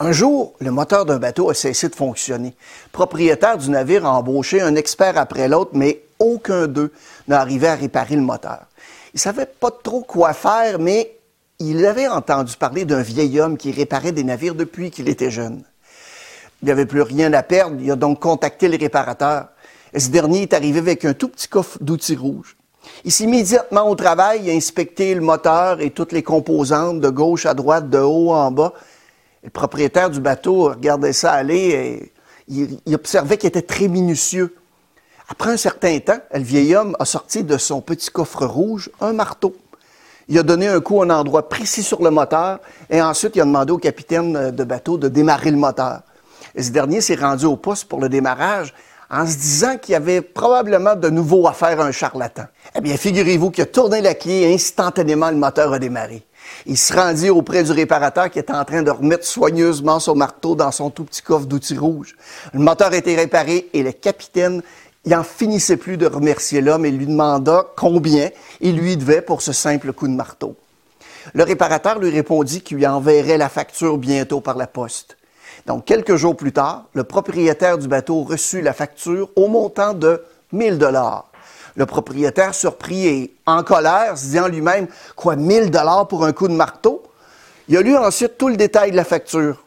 Un jour, le moteur d'un bateau a cessé de fonctionner. Propriétaire du navire a embauché un expert après l'autre, mais aucun d'eux n'a arrivé à réparer le moteur. Il savait pas trop quoi faire, mais il avait entendu parler d'un vieil homme qui réparait des navires depuis qu'il était jeune. Il n'y avait plus rien à perdre, il a donc contacté le réparateur. Et ce dernier est arrivé avec un tout petit coffre d'outils rouges. Il s'est immédiatement au travail, il a inspecté le moteur et toutes les composantes de gauche à droite, de haut en bas. Le propriétaire du bateau regardait ça aller et il, observait qu'il était très minutieux. Après un certain temps, le vieil homme a sorti de son petit coffre rouge un marteau. Il a donné un coup à un endroit précis sur le moteur et ensuite il a demandé au capitaine de bateau de démarrer le moteur. Et ce dernier s'est rendu au poste pour le démarrage en se disant qu'il y avait probablement de nouveau à faire un charlatan. Eh bien, figurez-vous qu'il a tourné la clé et instantanément le moteur a démarré. Il se rendit auprès du réparateur qui était en train de remettre soigneusement son marteau dans son tout petit coffre d'outils rouge. Le moteur était réparé et le capitaine il n'en finissait plus de remercier l'homme et lui demanda combien il lui devait pour ce simple coup de marteau. Le réparateur lui répondit qu'il lui enverrait la facture bientôt par la poste. Donc, quelques jours plus tard, le propriétaire du bateau reçut la facture au montant de 1000 dollars. Le propriétaire, surpris et en colère, se dit en lui-même, quoi, 1000 dollars pour un coup de marteau? Il a lu ensuite tout le détail de la facture.